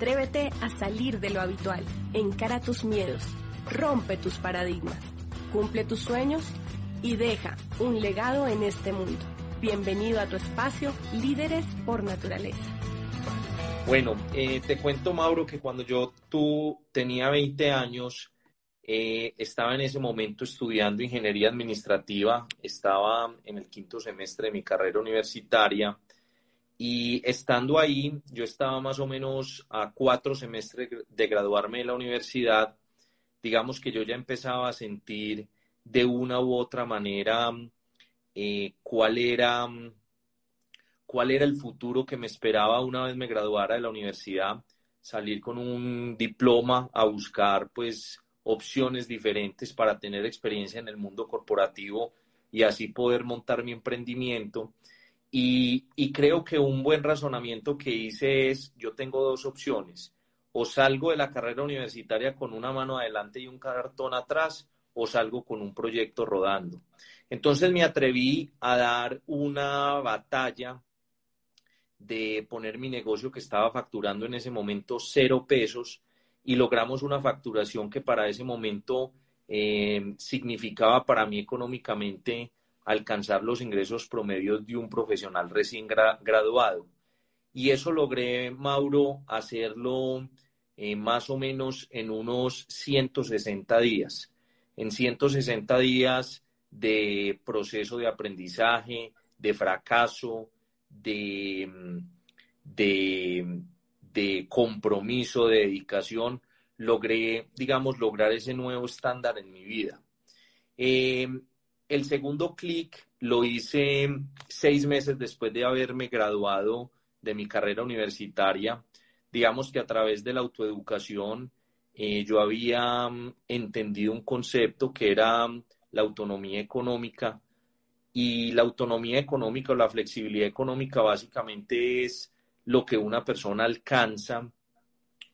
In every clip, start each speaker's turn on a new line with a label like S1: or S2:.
S1: Atrévete a salir de lo habitual. Encara tus miedos. Rompe tus paradigmas. Cumple tus sueños y deja un legado en este mundo. Bienvenido a tu espacio Líderes por Naturaleza.
S2: Bueno, eh, te cuento, Mauro, que cuando yo tú tenía 20 años, eh, estaba en ese momento estudiando ingeniería administrativa, estaba en el quinto semestre de mi carrera universitaria y estando ahí, yo estaba más o menos a cuatro semestres de graduarme de la universidad. Digamos que yo ya empezaba a sentir de una u otra manera eh, cuál era cuál era el futuro que me esperaba una vez me graduara de la universidad, salir con un diploma a buscar pues opciones diferentes para tener experiencia en el mundo corporativo y así poder montar mi emprendimiento. Y, creo que un buen razonamiento que hice es, yo tengo dos opciones, o salgo de la carrera universitaria con una mano adelante y un cartón atrás, o salgo con un proyecto rodando. Entonces me atreví a dar una batalla de poner mi negocio que estaba facturando en ese momento cero pesos y logramos una facturación que para ese momento eh, significaba para mí económicamente alcanzar los ingresos promedios de un profesional recién graduado. Y eso logré, Mauro, hacerlo eh, más o menos en unos 160 días. En 160 días de proceso de aprendizaje, de fracaso, de, de, compromiso, de dedicación, logré, digamos, lograr ese nuevo estándar en mi vida. Eh, el segundo clic lo hice seis meses después de haberme graduado de mi carrera universitaria. Digamos que a través de la autoeducación eh, yo había mm, entendido un concepto que era mm, la autonomía económica y la autonomía económica o la flexibilidad económica básicamente es lo que una persona alcanza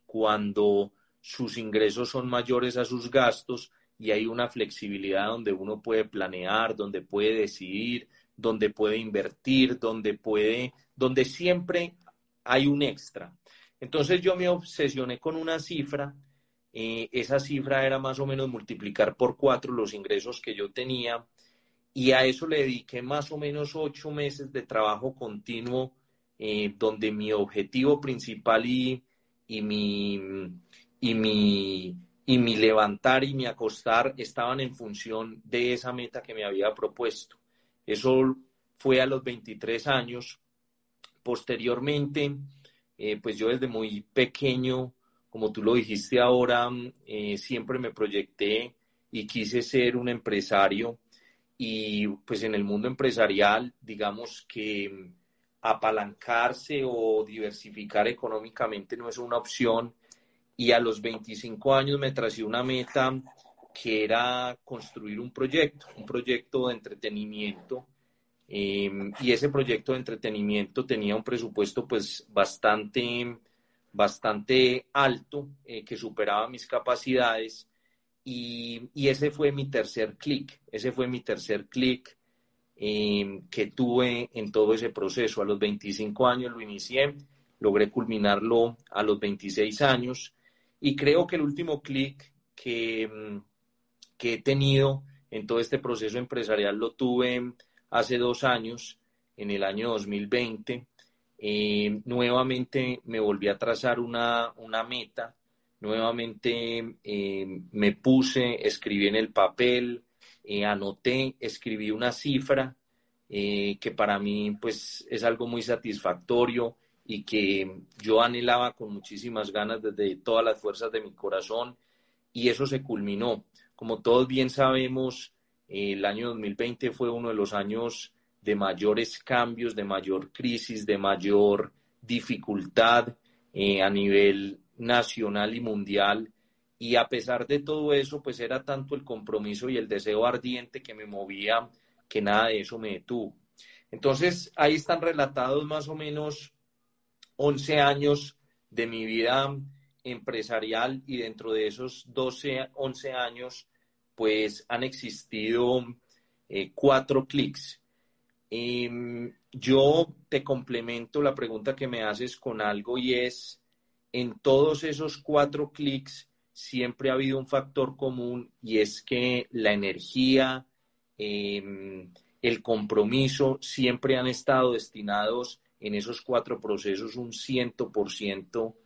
S2: cuando sus ingresos son mayores a sus gastos y hay una flexibilidad donde uno puede planear, donde puede decidir, donde puede invertir, donde puede, donde siempre hay un extra. Entonces yo me obsesioné con una cifra, eh, esa cifra era más o menos multiplicar por cuatro los ingresos que yo tenía y a eso le dediqué más o menos ocho meses de trabajo continuo, eh, donde mi objetivo principal y, y, mi, y mi y mi levantar y mi acostar estaban en función de esa meta que me había propuesto. Eso fue a los 23 años. Posteriormente, eh, pues yo desde muy pequeño, como tú lo dijiste ahora, eh, siempre me proyecté y quise ser un empresario. Y pues en el mundo empresarial, digamos que apalancarse o diversificar económicamente no es una opción y a los 25 años me tracé una meta que era construir un proyecto, un proyecto de entretenimiento. Em, y ese proyecto de entretenimiento tenía un presupuesto pues bastante, bastante alto, eh, que superaba mis capacidades. Y, y ese fue mi tercer clic, ese fue mi tercer clic em, que tuve en todo ese proceso. A los 25 años lo inicié, logré culminarlo a los 26 años y creo que el último clic que, mm, que he tenido en todo este proceso empresarial lo tuve hace dos años, en el año 2020. Eh, nuevamente me volví a trazar una, meta, nuevamente eh, me puse, escribí en el papel, eh, anoté, escribí una cifra que para mí pues es algo muy satisfactorio y que yo anhelaba con muchísimas ganas desde todas las fuerzas de mi corazón y eso se culminó. Como todos bien sabemos, el año 2020 fue uno de los años de mayores cambios, de mayor crisis, de mayor dificultad eh, a nivel nacional y mundial. Y a pesar de todo eso, pues era tanto el compromiso y el deseo ardiente que me movía que nada de eso me detuvo. Entonces, ahí están relatados más o menos 11 años de mi vida empresarial y dentro de esos 12, 11 años, pues han existido eh, cuatro clics. Em, yo te complemento la pregunta que me haces con algo y es, en todos esos cuatro clics siempre ha habido un factor común y es que la energía, em, el compromiso siempre han estado destinados en esos cuatro procesos un ciento por ciento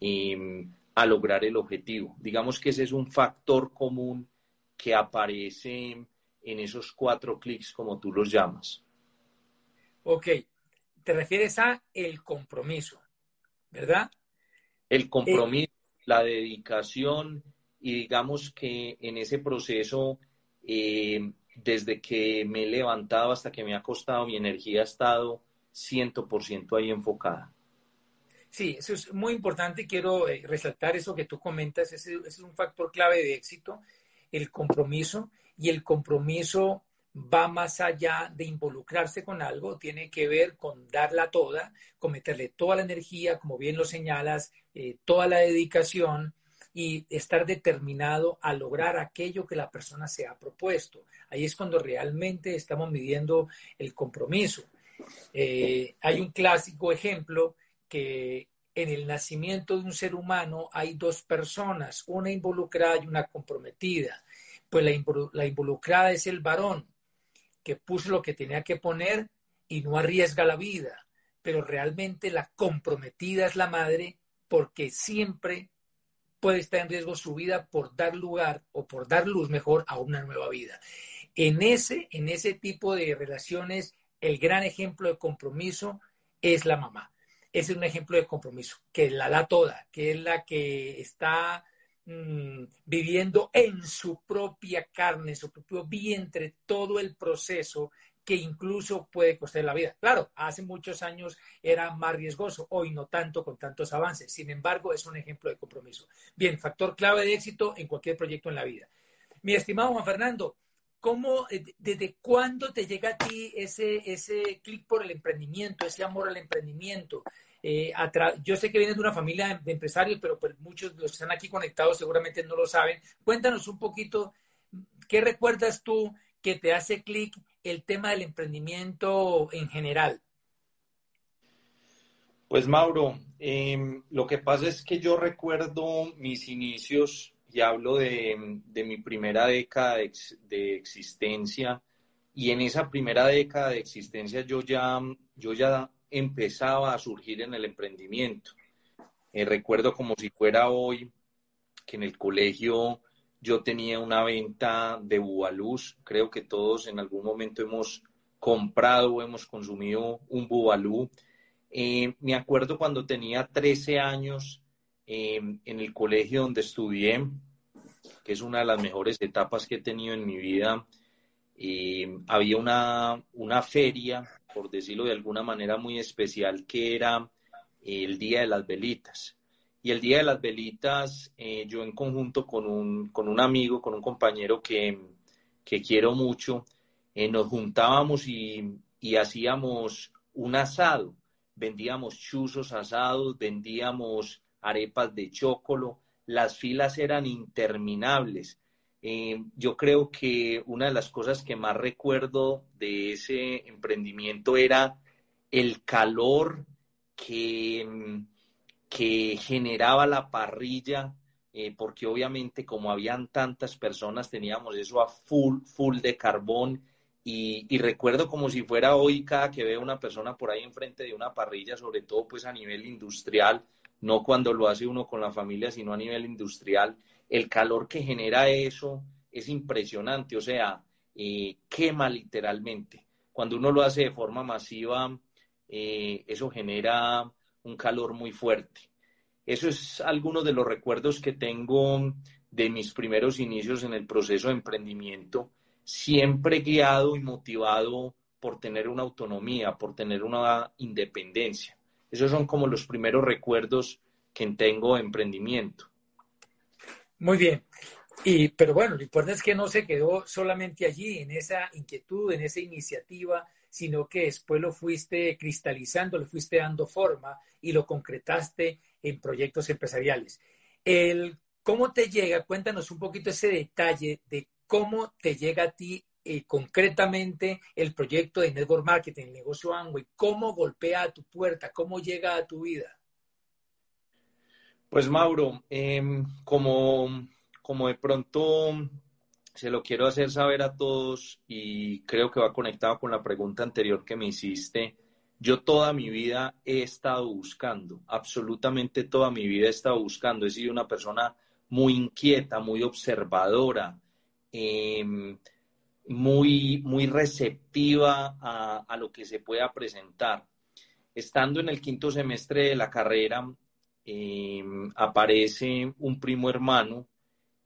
S2: em, a lograr el objetivo. Digamos que ese es un factor común que aparece en esos cuatro clics como tú los llamas.
S3: Ok, te refieres a el compromiso, ¿verdad?
S2: El compromiso, la dedicación y digamos que en ese proceso, eh, desde que me he levantado hasta que me ha costado, mi energía ha estado 100% ahí enfocada.
S3: Sí, eso es muy importante. Quiero eh, resaltar eso que tú comentas. Ese, es un factor clave de éxito, el compromiso. Y el compromiso va más allá de involucrarse con algo, tiene que ver con darla toda, con meterle toda la energía, como bien lo señalas, eh, toda la dedicación y estar determinado a lograr aquello que la persona se ha propuesto. Ahí es cuando realmente estamos midiendo el compromiso. Eh, hay un clásico ejemplo que en el nacimiento de un ser humano hay dos personas, una involucrada y una comprometida. Pues la involucrada es el varón, que puso lo que tenía que poner y no arriesga la vida, pero realmente la comprometida es la madre porque siempre puede estar en riesgo su vida por dar lugar o por dar luz mejor a una nueva vida. En ese, en ese tipo de relaciones, el gran ejemplo de compromiso es la mamá. Ese es un ejemplo de compromiso, que la da toda, que es la que está Mm, viviendo en su propia carne, en su propio vientre, todo el proceso que incluso puede costar la vida. Claro, hace muchos años era más riesgoso, hoy no tanto con tantos avances. Sin embargo, es un ejemplo de compromiso. Bien, factor clave de éxito en cualquier proyecto en la vida. Mi estimado Juan Fernando, ¿cómo, eh, desde cuándo te llega a ti ese, ese clic por el emprendimiento, ese amor al emprendimiento? Eh, yo sé que vienes de una familia de empresarios, pero pues muchos de los que están aquí conectados seguramente no lo saben. Cuéntanos un poquito, ¿qué recuerdas tú que te hace clic el tema del emprendimiento en general?
S2: Pues Mauro, em, lo que pasa es que yo recuerdo mis inicios y hablo de, mi primera década de, de, existencia y en esa primera década de existencia yo ya, yo ya empezaba a surgir en el emprendimiento. Eh, recuerdo como si fuera hoy que en el colegio yo tenía una venta de bubalús. Creo que todos en algún momento hemos comprado o hemos consumido un bubalú. Eh, me acuerdo cuando tenía 13 años eh, en el colegio donde estudié, que es una de las mejores etapas que he tenido en mi vida. había una, una feria por decirlo de alguna manera, muy especial, que era el Día de las Velitas. Y el Día de las Velitas, eh, yo en conjunto con un, con un amigo, con un compañero que, que quiero mucho, eh, nos juntábamos y, y hacíamos un asado. Vendíamos chuzos asados, vendíamos arepas de chocolo, las filas eran interminables. Eh, yo creo que una de las cosas que más recuerdo de ese emprendimiento era el calor que, que generaba la parrilla, eh, porque obviamente como habían tantas personas teníamos eso a full, full de carbón. Y, recuerdo como si fuera hoy cada que veo una persona por ahí enfrente de una parrilla, sobre todo pues a nivel industrial, no cuando lo hace uno con la familia, sino a nivel industrial, el calor que genera eso es impresionante, o sea, eh, quema literalmente. Cuando uno lo hace de forma masiva, eh, eso genera un calor muy fuerte. Eso es algunos de los recuerdos que tengo de mis primeros inicios en el proceso de emprendimiento, siempre guiado y motivado por tener una autonomía, por tener una independencia. Esos son como los primeros recuerdos que tengo de emprendimiento.
S3: Muy bien. Y, pero bueno, lo importante es que no se quedó solamente allí, en esa inquietud, en esa iniciativa, sino que después lo fuiste cristalizando, le fuiste dando forma y lo concretaste en proyectos empresariales. El, ¿Cómo te llega? Cuéntanos un poquito ese detalle de cómo te llega a ti eh, concretamente el proyecto de Network Marketing, el negocio Amway, cómo golpea a tu puerta, cómo llega a tu vida.
S2: Pues Mauro, em, como, como de pronto se lo quiero hacer saber a todos y creo que va conectado con la pregunta anterior que me hiciste. Yo toda mi vida he estado buscando, absolutamente toda mi vida he estado buscando. He sido una persona muy inquieta, muy observadora, em, muy, muy receptiva a, a, lo que se pueda presentar. Estando en el quinto semestre de la carrera, em, aparece un primo hermano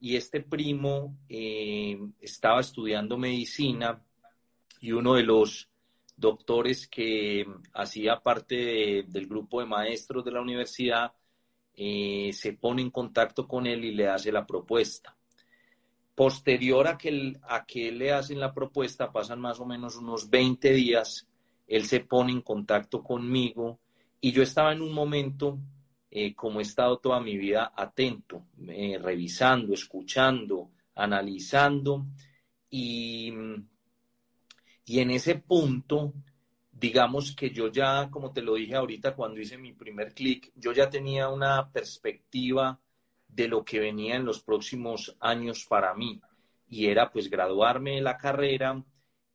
S2: y este primo eh, estaba estudiando medicina y uno de los doctores que hacía parte del grupo de maestros de la universidad eh, se pone en contacto con él y le hace la propuesta. Posterior a que, a que le hacen la propuesta, pasan más o menos unos 20 días, él se pone en contacto conmigo y yo estaba en un momento eh, como he estado toda mi vida atento, eh, revisando, escuchando, analizando y, y en ese punto, digamos que yo ya, como te lo dije ahorita cuando hice mi primer clic, yo ya tenía una perspectiva de lo que venía en los próximos años para mí y era pues graduarme de la carrera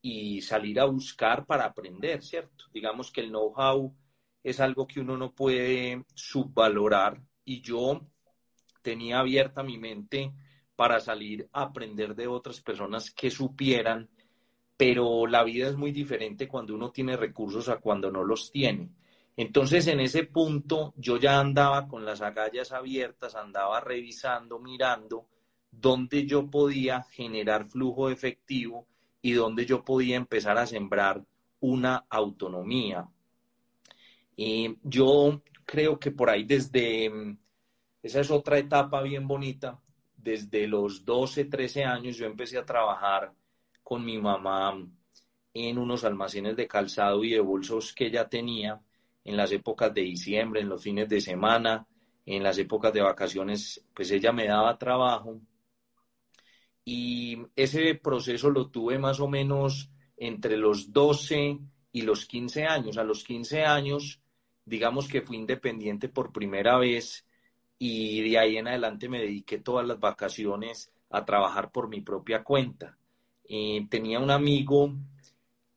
S2: y salir a buscar para aprender, ¿cierto? Digamos que el know-how es algo que uno no puede subvalorar y yo tenía abierta mi mente para salir a aprender de otras personas que supieran, pero la vida es muy diferente cuando uno tiene recursos a cuando no los tiene. Entonces, en ese punto, yo ya andaba con las agallas abiertas, andaba revisando, mirando dónde yo podía generar flujo efectivo y dónde yo podía empezar a sembrar una autonomía, y yo creo que por ahí desde, mm, esa es otra etapa bien bonita, desde los 12, 13 años yo empecé a trabajar con mi mamá en unos almacenes de calzado y de bolsos que ella tenía en las épocas de diciembre, en los fines de semana, en las épocas de vacaciones, pues ella me daba trabajo. Y ese proceso lo tuve más o menos entre los 12 y los 15 años. A los 15 años digamos que fui independiente por primera vez y de ahí en adelante me dediqué todas las vacaciones a trabajar por mi propia cuenta. Eh, tenía un amigo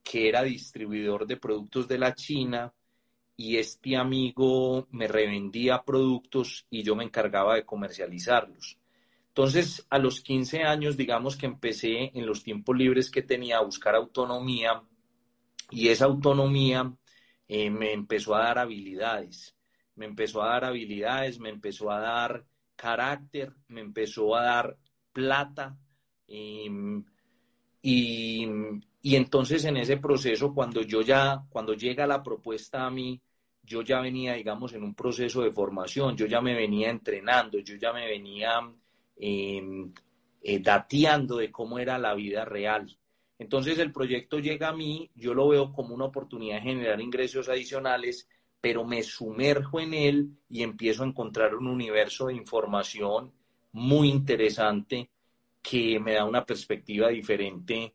S2: que era distribuidor de productos de la China y este amigo me revendía productos y yo me encargaba de comercializarlos. Entonces, a los 15 años, digamos que empecé en los tiempos libres que tenía a buscar autonomía y esa autonomía eh, me empezó a dar habilidades, me empezó a dar habilidades, me empezó a dar carácter, me empezó a dar plata. Em, y, y, entonces en ese proceso, cuando yo ya, cuando llega la propuesta a mí, yo ya venía, digamos, en un proceso de formación, yo ya me venía entrenando, yo ya me venía em, eh, dateando de cómo era la vida real. Entonces el proyecto llega a mí, yo lo veo como una oportunidad de generar ingresos adicionales, pero me sumerjo en él y empiezo a encontrar un universo de información muy interesante que me da una perspectiva diferente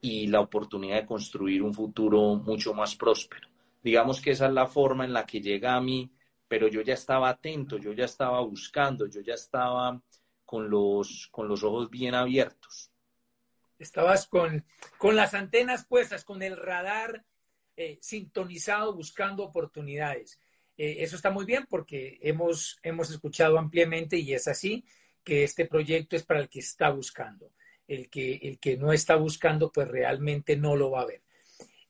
S2: y la oportunidad de construir un futuro mucho más próspero. Digamos que esa es la forma en la que llega a mí, pero yo ya estaba atento, yo ya estaba buscando, yo ya estaba con los, con los ojos bien abiertos.
S3: Estabas con, con las antenas puestas, con el radar eh, sintonizado, buscando oportunidades. Eh, eso está muy bien porque hemos, hemos escuchado ampliamente y es así que este proyecto es para el que está buscando. El que, el que no está buscando, pues realmente no lo va a ver.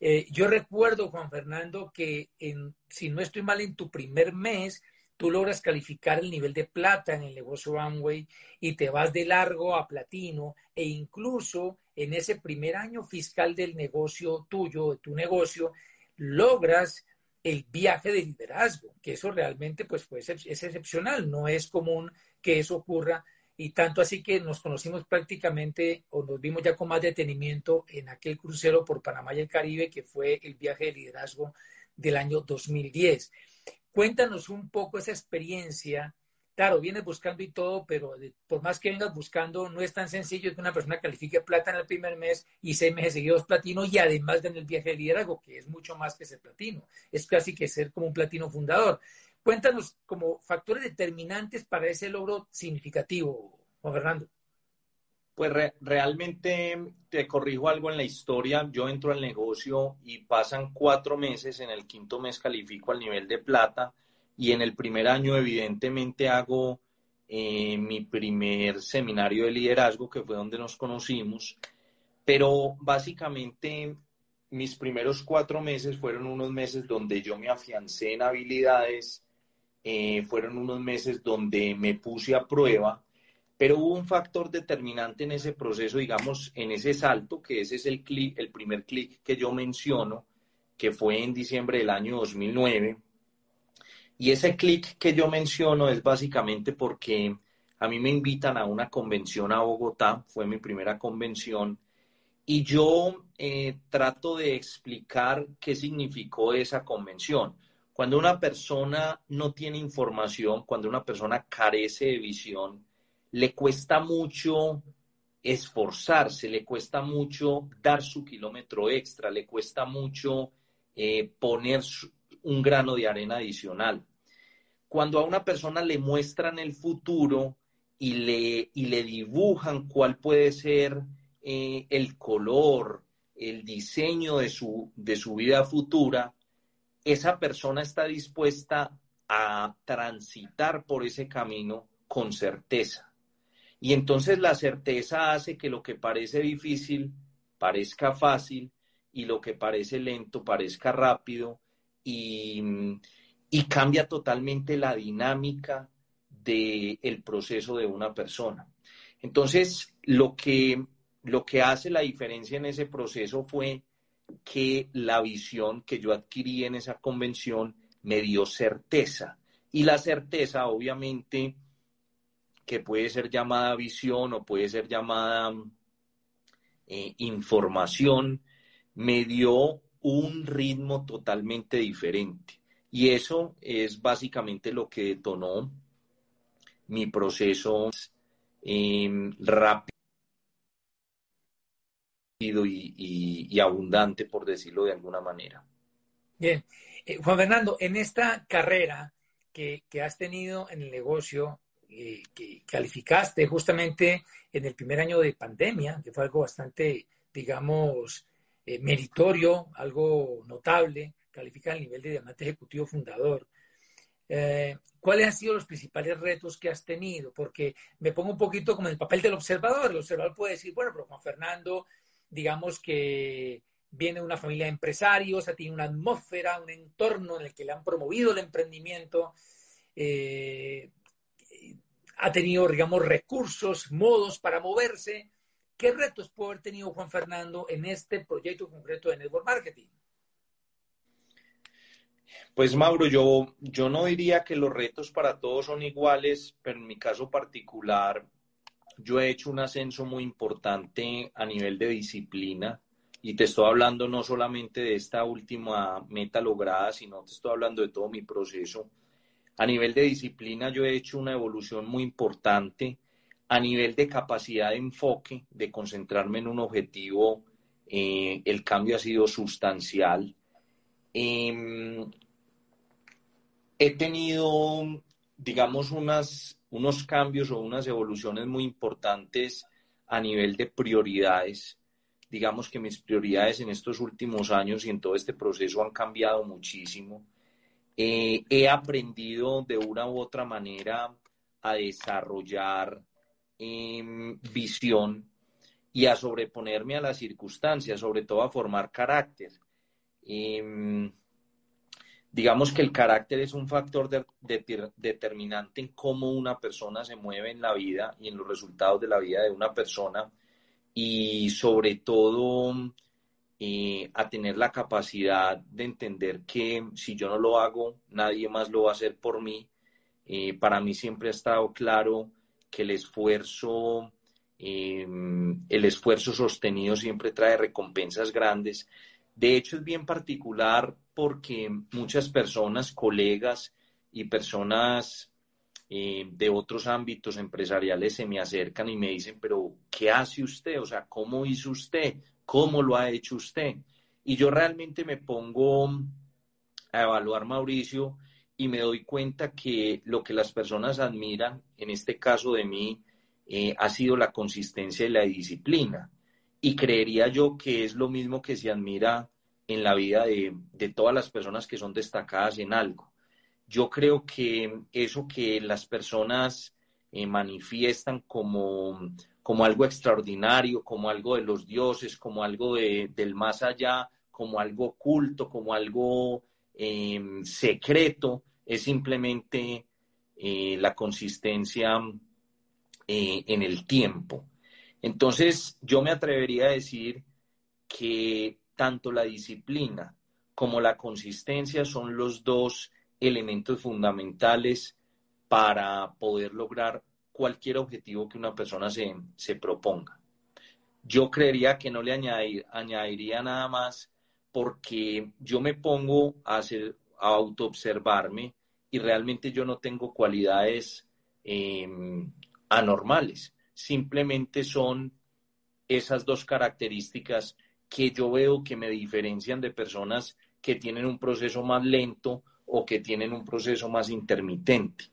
S3: Eh, yo recuerdo, Juan Fernando, que en, si no estoy mal, en tu primer mes, tú logras calificar el nivel de plata en el negocio Amway y te vas de largo a platino e incluso en ese primer año fiscal del negocio tuyo, de tu negocio, logras el viaje de liderazgo, que eso realmente pues, pues es excepcional, no es común que eso ocurra y tanto así que nos conocimos prácticamente o nos vimos ya con más detenimiento en aquel crucero por Panamá y el Caribe que fue el viaje de liderazgo del año 2010. Cuéntanos un poco esa experiencia. Claro, vienes buscando y todo, pero por más que vengas buscando, no es tan sencillo que una persona califique plata en el primer mes y seis meses seguidos platino y además en el viaje de liderazgo, que es mucho más que ser platino. Es casi que ser como un platino fundador. Cuéntanos como factores determinantes para ese logro significativo, Juan Fernando.
S2: Pues realmente te corrijo algo en la historia. Yo entro al negocio y pasan cuatro meses. En el quinto mes califico al nivel de plata y en el primer año evidentemente hago eh, mi primer seminario de liderazgo, que fue donde nos conocimos. Pero básicamente mis primeros cuatro meses fueron unos meses donde yo me afiancé en habilidades, eh, fueron unos meses donde me puse a prueba, pero hubo un factor determinante en ese proceso, digamos, en ese salto, que ese es el, clic, el primer clic que yo menciono, que fue en diciembre del año 2009. Y ese clic que yo menciono es básicamente porque a mí me invitan a una convención a Bogotá, fue mi primera convención, y yo eh, trato de explicar qué significó esa convención. Cuando una persona no tiene información, cuando una persona carece de visión, le cuesta mucho esforzarse, le cuesta mucho dar su kilómetro extra, le cuesta mucho eh, poner un grano de arena adicional. Cuando a una persona le muestran el futuro y le, y le dibujan cuál puede ser eh, el color, el diseño de su, de su vida futura, esa persona está dispuesta a transitar por ese camino con certeza. Y entonces la certeza hace que lo que parece difícil parezca fácil y lo que parece lento parezca rápido y, cambia totalmente la dinámica del proceso de una persona. Entonces, lo que, lo que hace la diferencia en ese proceso fue que la visión que yo adquirí en esa convención me dio certeza. Y la certeza, obviamente, que puede ser llamada visión o puede ser llamada eh, información, me dio un ritmo totalmente diferente. Y eso es básicamente lo que detonó mi proceso eh, rápido y, abundante, por decirlo de alguna manera.
S3: Bien, eh, Juan Fernando, en esta carrera que, has tenido en el negocio, eh, que calificaste justamente en el primer año de pandemia, que fue algo bastante, digamos, eh, meritorio, algo notable, califica el nivel de diamante ejecutivo fundador. ¿Cuáles han sido los principales retos que has tenido? Porque me pongo un poquito como en el papel del observador. El observador puede decir, bueno, pero Juan Fernando digamos que viene de una familia de empresarios, tiene una atmósfera, un entorno en el que le han promovido el emprendimiento, eh, ha tenido, digamos, recursos, modos para moverse. ¿Qué retos puede haber tenido Juan Fernando en este proyecto concreto de Network Marketing?
S2: Pues Mauro, yo, yo no diría que los retos para todos son iguales, pero en mi caso particular yo he hecho un ascenso muy importante a nivel de disciplina y te estoy hablando no solamente de esta última meta lograda, sino te estoy hablando de todo mi proceso. A nivel de disciplina yo he hecho una evolución muy importante. A nivel de capacidad de enfoque, de concentrarme en un objetivo, eh, el cambio ha sido sustancial. Em, he tenido, digamos, unas unos cambios o unas evoluciones muy importantes a nivel de prioridades. Digamos que mis prioridades en estos últimos años y en todo este proceso han cambiado muchísimo. Eh, he aprendido de una u otra manera a desarrollar em, visión y a sobreponerme a las circunstancias, sobre todo a formar carácter. Em, digamos que el carácter es un factor determinante en cómo una persona se mueve en la vida y en los resultados de la vida de una persona. y sobre todo eh, a tener la capacidad de entender que si yo no lo hago, nadie más lo va a hacer por mí. Eh, para mí siempre ha estado claro que el esfuerzo, em, el esfuerzo sostenido siempre trae recompensas grandes. De hecho, es bien particular porque muchas personas, colegas y personas eh, de otros ámbitos empresariales se me acercan y me dicen, pero ¿qué hace usted? O sea, ¿cómo hizo usted? ¿Cómo lo ha hecho usted? Y yo realmente me pongo a evaluar, Mauricio, y me doy cuenta que lo que las personas admiran, en este caso de mí, eh, ha sido la consistencia y la disciplina. Y creería yo que es lo mismo que se admira en la vida de, todas las personas que son destacadas en algo. Yo creo que eso que las personas eh, manifiestan como como algo extraordinario, como algo de los dioses, como algo del más allá, como algo oculto, como algo em, secreto, es simplemente eh, la consistencia eh, en el tiempo. Entonces, yo me atrevería a decir que tanto la disciplina como la consistencia son los dos elementos fundamentales para poder lograr cualquier objetivo que una persona se, se proponga. Yo creería que no le añadiría nada más porque yo me pongo a, hacer, a autoobservarme y realmente yo no tengo cualidades em, anormales. Simplemente son esas dos características que yo veo que me diferencian de personas que tienen un proceso más lento o que tienen un proceso más intermitente.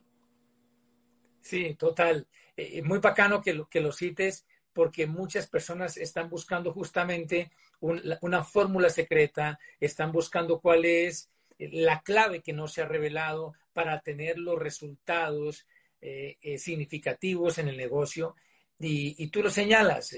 S3: Sí, total. Eh, muy bacano que lo, que lo cites porque muchas personas están buscando justamente una fórmula secreta, están buscando cuál es la clave que no se ha revelado para tener los resultados eh, eh, significativos en el negocio. Y, tú lo señalas,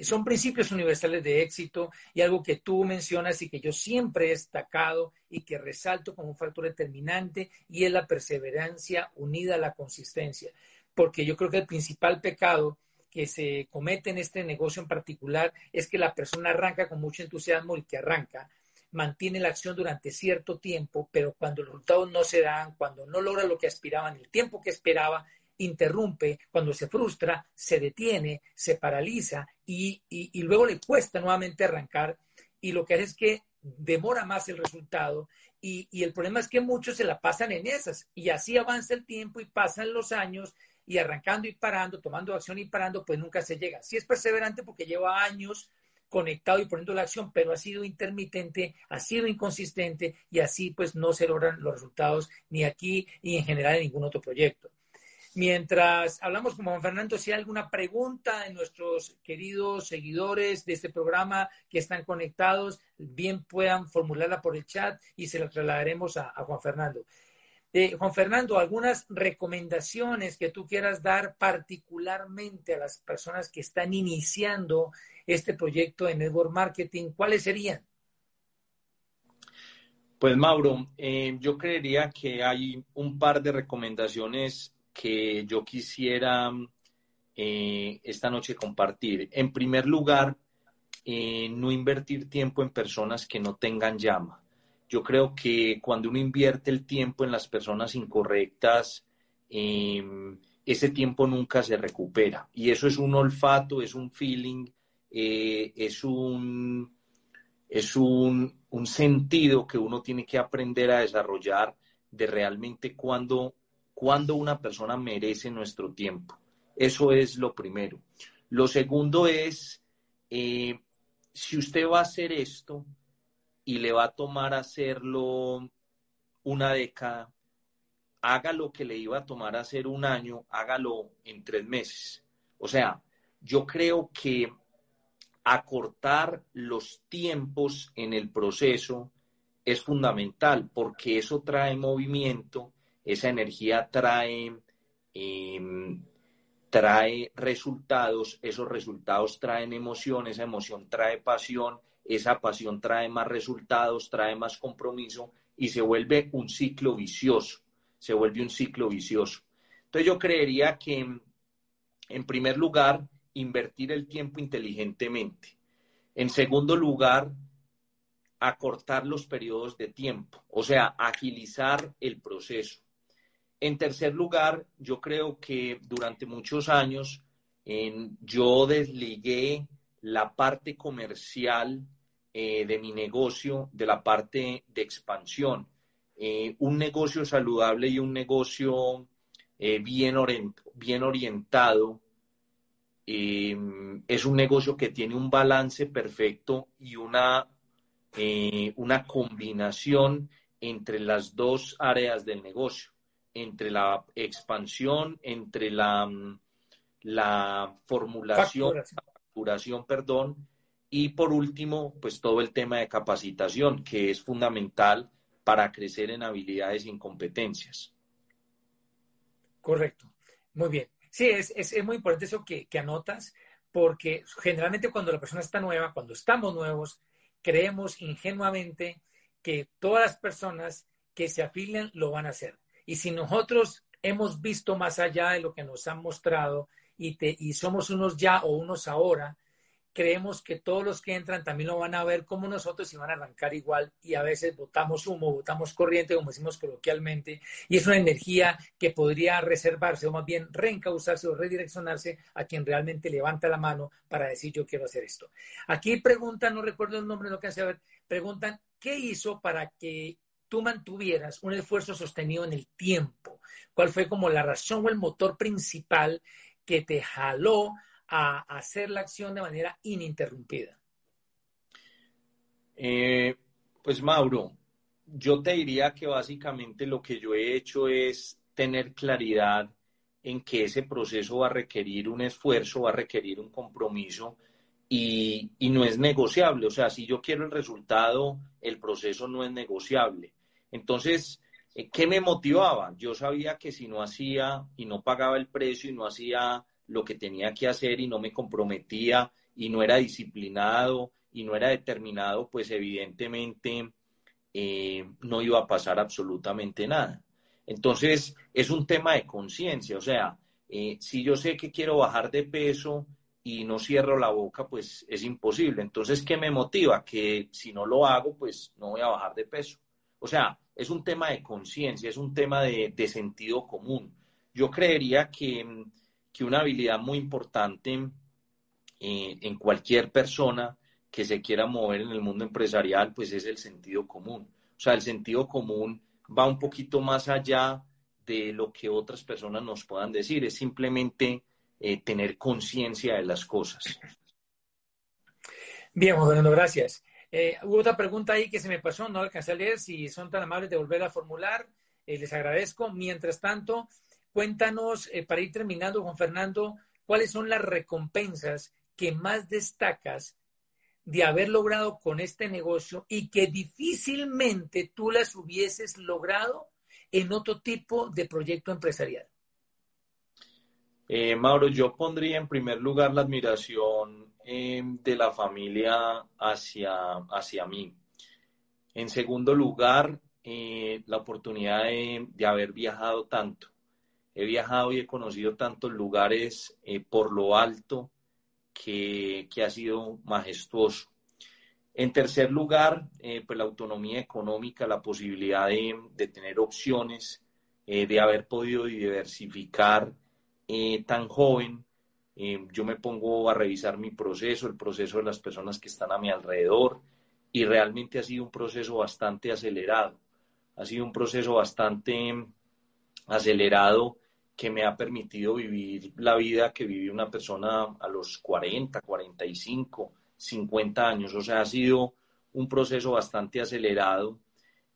S3: son principios universales de éxito y algo que tú mencionas y que yo siempre he destacado y que resalto como un factor determinante y es la perseverancia unida a la consistencia. Porque yo creo que el principal pecado que se comete en este negocio en particular es que la persona arranca con mucho entusiasmo y que arranca, mantiene la acción durante cierto tiempo, pero cuando los resultados no se dan, cuando no logra lo que aspiraba en el tiempo que esperaba, interrumpe, cuando se frustra, se detiene, se paraliza y, luego le cuesta nuevamente arrancar y lo que hace es que demora más el resultado y, el problema es que muchos se la pasan en esas y así avanza el tiempo y pasan los años y arrancando y parando, tomando acción y parando, pues nunca se llega. Sí es perseverante porque lleva años conectado y poniendo la acción, pero ha sido intermitente, ha sido inconsistente y así pues no se logran los resultados ni aquí ni en general en ningún otro proyecto. Mientras hablamos con Juan Fernando, si hay alguna pregunta de nuestros queridos seguidores de este programa que están conectados, bien puedan formularla por el chat y se la trasladaremos a, Juan Fernando. Eh, Juan Fernando, algunas recomendaciones que tú quieras dar particularmente a las personas que están iniciando este proyecto de Network Marketing, ¿cuáles serían?
S2: Pues Mauro, eh, yo creería que hay un par de recomendaciones que yo quisiera eh, esta noche compartir. En primer lugar, eh, no invertir tiempo en personas que no tengan llama. Yo creo que cuando uno invierte el tiempo en las personas incorrectas, em, ese tiempo nunca se recupera. Y eso es un olfato, es un feeling, eh, es un, es un, un sentido que uno tiene que aprender a desarrollar de realmente cuando cuándo una persona merece nuestro tiempo. Eso es lo primero. Lo segundo es, eh, si usted va a hacer esto y le va a tomar hacerlo una década, haga lo que le iba a tomar hacer un año, hágalo en tres meses. O sea, yo creo que acortar los tiempos en el proceso es fundamental porque eso trae movimiento esa energía trae, em, trae resultados, esos resultados traen emoción, esa emoción trae pasión, esa pasión trae más resultados, trae más compromiso y se vuelve un ciclo vicioso, se vuelve un ciclo vicioso. Entonces yo creería que en primer lugar invertir el tiempo inteligentemente. En segundo lugar, acortar los periodos de tiempo, o sea, agilizar el proceso. En tercer lugar, yo creo que durante muchos años yo desligué la parte comercial eh, de mi negocio de la parte de expansión. Eh, un negocio saludable y un negocio eh, bien, bien orientado es un negocio que tiene un balance perfecto y una, una combinación entre las dos áreas del negocio, entre la expansión, entre la, la formulación, facturación, perdón, y por último, pues todo el tema de capacitación, que es fundamental para crecer en habilidades y competencias.
S3: Correcto. Muy bien. Sí, es, es, muy importante eso que, que, anotas, porque generalmente cuando la persona está nueva, cuando estamos nuevos, creemos ingenuamente que todas las personas que se afilian lo van a hacer. Y si nosotros hemos visto más allá de lo que nos han mostrado y, y somos unos ya o unos ahora, creemos que todos los que entran también lo van a ver como nosotros y van a arrancar igual y a veces botamos humo, botamos corriente, como decimos coloquialmente, y es una energía que podría reservarse o más bien reencauzarse o redireccionarse a quien realmente levanta la mano para decir yo quiero hacer esto. Aquí preguntan, no recuerdo el nombre, no que ver, preguntan, ¿qué hizo para que tú mantuvieras un esfuerzo sostenido en el tiempo? ¿Cuál fue como la razón o el motor principal que te jaló a hacer la acción de manera ininterrumpida?
S2: Eh, pues Mauro, yo te diría que básicamente lo que yo he hecho es tener claridad en que ese proceso va a requerir un esfuerzo, va a requerir un compromiso y, y, no es negociable. O sea, si yo quiero el resultado, el proceso no es negociable. Entonces, eh, ¿qué me motivaba? Yo sabía que si no hacía y no pagaba el precio y no hacía lo que tenía que hacer y no me comprometía y no era disciplinado y no era determinado, pues evidentemente eh, no iba a pasar absolutamente nada. Entonces, es un tema de conciencia, o sea, eh, si yo sé que quiero bajar de peso y no cierro la boca, pues es imposible. Entonces, ¿qué me motiva? Que si no lo hago, pues no voy a bajar de peso. O sea, es un tema de conciencia, es un tema de, sentido común. Yo creería que que una habilidad muy importante eh, en cualquier persona que se quiera mover en el mundo empresarial, pues es el sentido común. O sea, el sentido común va un poquito más allá de lo que otras personas nos puedan decir, es simplemente eh, tener conciencia de las cosas.
S3: Bien, Fernando, gracias. Eh, hubo otra pregunta ahí que se me pasó, no alcancé a leer. Si son tan amables de volver a formular, les agradezco. Mientras tanto, Cuéntanos, eh, para ir terminando, Juan Fernando, cuáles son las recompensas que más destacas de haber logrado con este negocio y que difícilmente tú las hubieses logrado en otro tipo de proyecto empresarial.
S2: Eh, Mauro, yo pondría en primer lugar la admiración em, de la familia hacia, hacia mí. En segundo lugar, eh, la oportunidad de haber viajado tanto he viajado y he conocido tantos lugares eh, por lo alto que, ha sido majestuoso. En tercer lugar, eh, pues la autonomía económica, la posibilidad de, tener opciones, de haber podido diversificar tan joven. Yo me pongo a revisar mi proceso, el proceso de las personas que están a mi alrededor y realmente ha sido un proceso bastante acelerado. Ha sido un proceso bastante acelerado que me ha permitido vivir la vida que vive una persona a los 40, 45, 50 años. O sea, ha sido un proceso bastante acelerado.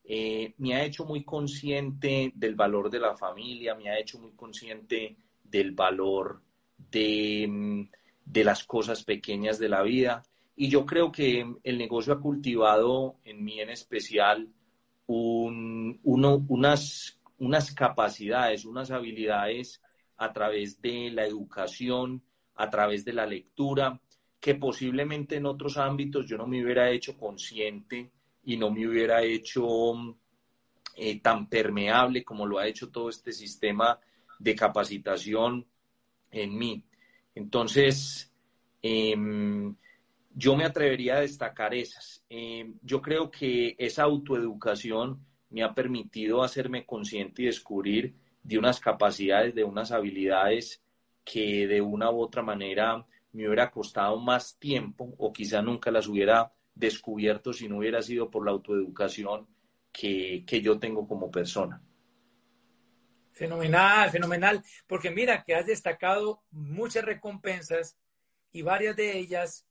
S2: Eh, me ha hecho muy consciente del valor de la familia, me ha hecho muy consciente del valor de, de las cosas pequeñas de la vida. Y yo creo que el negocio ha cultivado en mí en especial un, unas capacidades, unas habilidades a través de la educación, a través de la lectura, que posiblemente en otros ámbitos yo no me hubiera hecho consciente y no me hubiera hecho eh, tan permeable como lo ha hecho todo este sistema de capacitación en mí. Entonces, em, yo me atrevería a destacar esas. Em, yo creo que esa autoeducación me ha permitido hacerme consciente y descubrir de unas capacidades, de unas habilidades que de una u otra manera me hubiera costado más tiempo o quizá nunca las hubiera descubierto si no hubiera sido por la autoeducación que, que yo tengo como persona.
S3: Fenomenal, fenomenal, porque mira que has destacado muchas recompensas y varias de ellas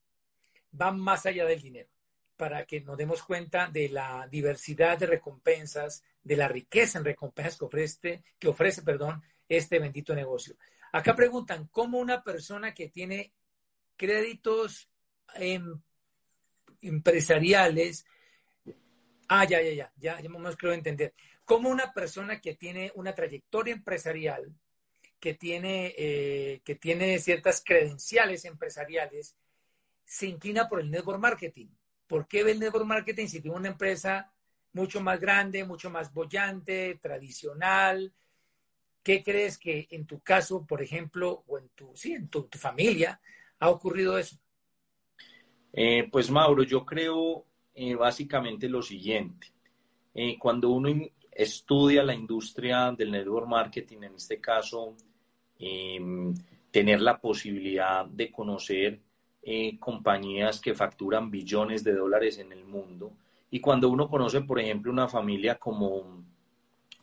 S3: van más allá del dinero, para que nos demos cuenta de la diversidad de recompensas, de la riqueza en recompensas que ofrece, que ofrece perdón, este bendito negocio. Acá preguntan, ¿cómo una persona que tiene créditos em, empresariales, ah, ya, ya, ya, ya, ya más creo entender, ¿Cómo una persona que tiene una trayectoria empresarial, que tiene, eh, que tiene ciertas credenciales empresariales, se inclina por el network marketing? ¿Por qué ve el network marketing si tiene una empresa mucho más grande, mucho más bollante, tradicional? ¿Qué crees que en tu caso, por ejemplo, o en tu, sí, en tu, familia, ha ocurrido eso?
S2: Eh, pues Mauro, yo creo eh, básicamente lo siguiente. cuando uno estudia la industria del network marketing, en este caso, em, tener la posibilidad de conocer eh, compañías que facturan billones de dólares en el mundo. Y cuando uno conoce, por ejemplo, una familia como,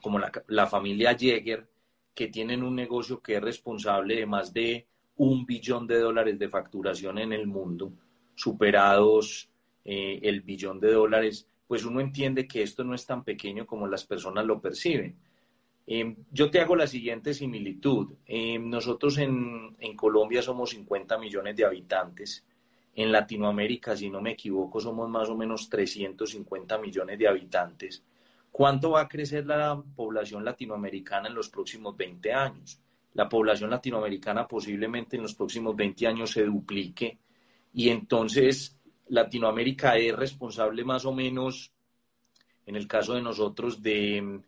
S2: como la, la familia Jäger, que tienen un negocio que es responsable de más de un billón de dólares de facturación en el mundo, superados eh, el billón de dólares, pues uno entiende que esto no es tan pequeño como las personas lo perciben. Em, yo te hago la siguiente similitud. Em, nosotros en, en, Colombia somos 50 millones de habitantes. En Latinoamérica, si no me equivoco, somos más o menos 350 millones de habitantes. ¿Cuánto va a crecer la población latinoamericana en los próximos 20 años? La población latinoamericana posiblemente en los próximos 20 años se duplique y entonces Latinoamérica es responsable más o menos, en el caso de nosotros, de,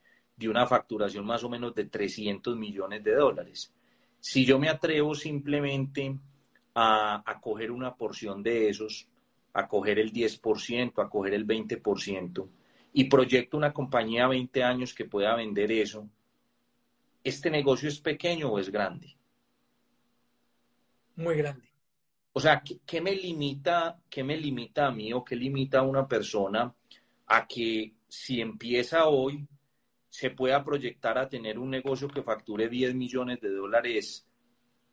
S2: una facturación más o menos de 300 millones de dólares. Si yo me atrevo simplemente a, a coger una porción de esos, a coger el 10%, a coger el 20%, y proyecto una compañía a 20 años que pueda vender eso, ¿este negocio es pequeño o es grande?
S3: Muy grande.
S2: O sea, ¿qué, me limita, ¿qué me limita a mí o qué limita a una persona a que si empieza hoy se pueda proyectar a tener un negocio que facture 10 millones de dólares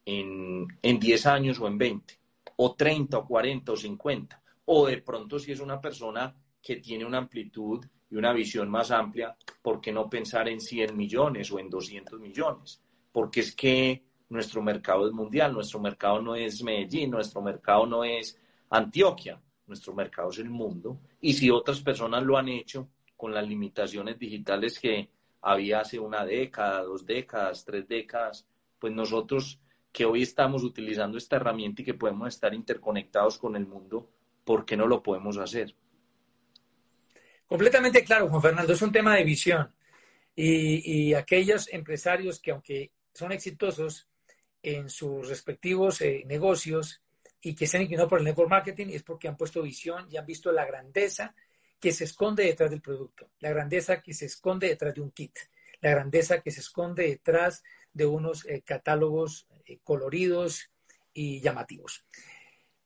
S2: en, en 10 años o en 20, o 30 o 40 o 50? O de pronto si es una persona que tiene una amplitud y una visión más amplia, ¿por qué no pensar en 100 millones o en 200 millones? Porque es que nuestro mercado es mundial, nuestro mercado no es Medellín, nuestro mercado no es Antioquia, nuestro mercado es el mundo. Y si otras personas lo han hecho con las limitaciones digitales que había hace una década, dos décadas, tres décadas, pues nosotros que hoy estamos utilizando esta herramienta y que podemos estar interconectados con el mundo, ¿por qué no lo podemos hacer?
S3: Completamente claro, Juan Fernando, es un tema de visión. Y, y aquellos empresarios que aunque son exitosos, en sus respectivos eh, negocios y que se han inclinado por el network marketing es porque han puesto visión y han visto la grandeza que se esconde detrás del producto, la grandeza que se esconde detrás de un kit, la grandeza que se esconde detrás de unos eh, catálogos eh, coloridos y llamativos.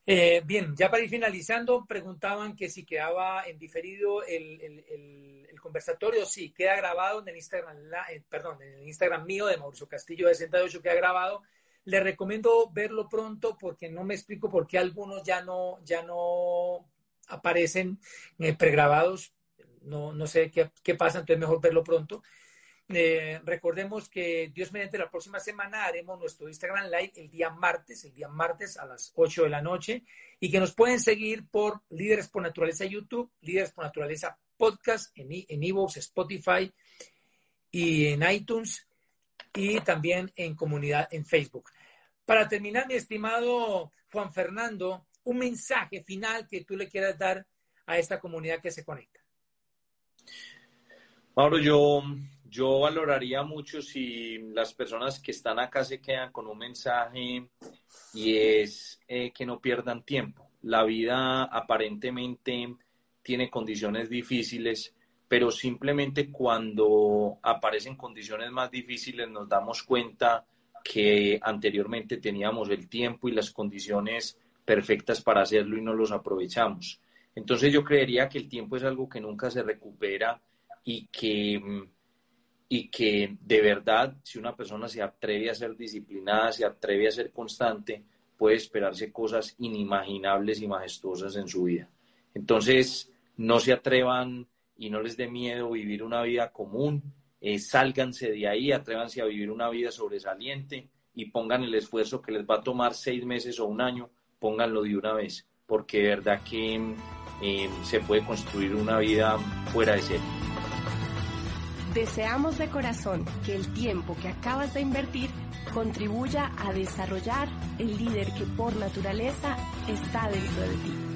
S3: bien, ya para ir finalizando, preguntaban que si quedaba en diferido el, el, conversatorio. Sí, queda grabado en el Instagram, perdón, en el Instagram mío de Mauricio Castillo de 68, queda grabado le recomiendo verlo pronto porque no me explico por qué algunos ya no, ya no aparecen eh, pregrabados. No, no sé qué, qué, pasa, entonces mejor verlo pronto. Eh, recordemos que Dios mediante la próxima semana haremos nuestro Instagram Live el día martes, el día martes a las 8 de la noche y que nos pueden seguir por Líderes por Naturaleza YouTube, Líderes por Naturaleza Podcast en, en Evox, Spotify y en iTunes y también en comunidad en Facebook. Para terminar, mi estimado Juan Fernando, un mensaje final que tú le quieras dar a esta comunidad que se conecta.
S2: Mauro, yo, yo valoraría mucho si las personas que están acá se quedan con un mensaje y es eh, que no pierdan tiempo. La vida aparentemente tiene condiciones difíciles, pero simplemente cuando aparecen condiciones más difíciles nos damos cuenta que anteriormente teníamos el tiempo y las condiciones perfectas para hacerlo y no los aprovechamos. Entonces yo creería que el tiempo es algo que nunca se recupera y que, y que de verdad si una persona se atreve a ser disciplinada, se atreve a ser constante, puede esperarse cosas inimaginables y majestuosas en su vida. Entonces no se atrevan y no les dé miedo vivir una vida común, eh, sálganse de ahí, atrévanse a vivir una vida sobresaliente y pongan el esfuerzo que les va a tomar seis meses o un año, pónganlo de una vez, porque de verdad que eh, se puede construir una vida fuera de ser.
S1: Deseamos de corazón que el tiempo que acabas de invertir contribuya a desarrollar el líder que por naturaleza está dentro de ti.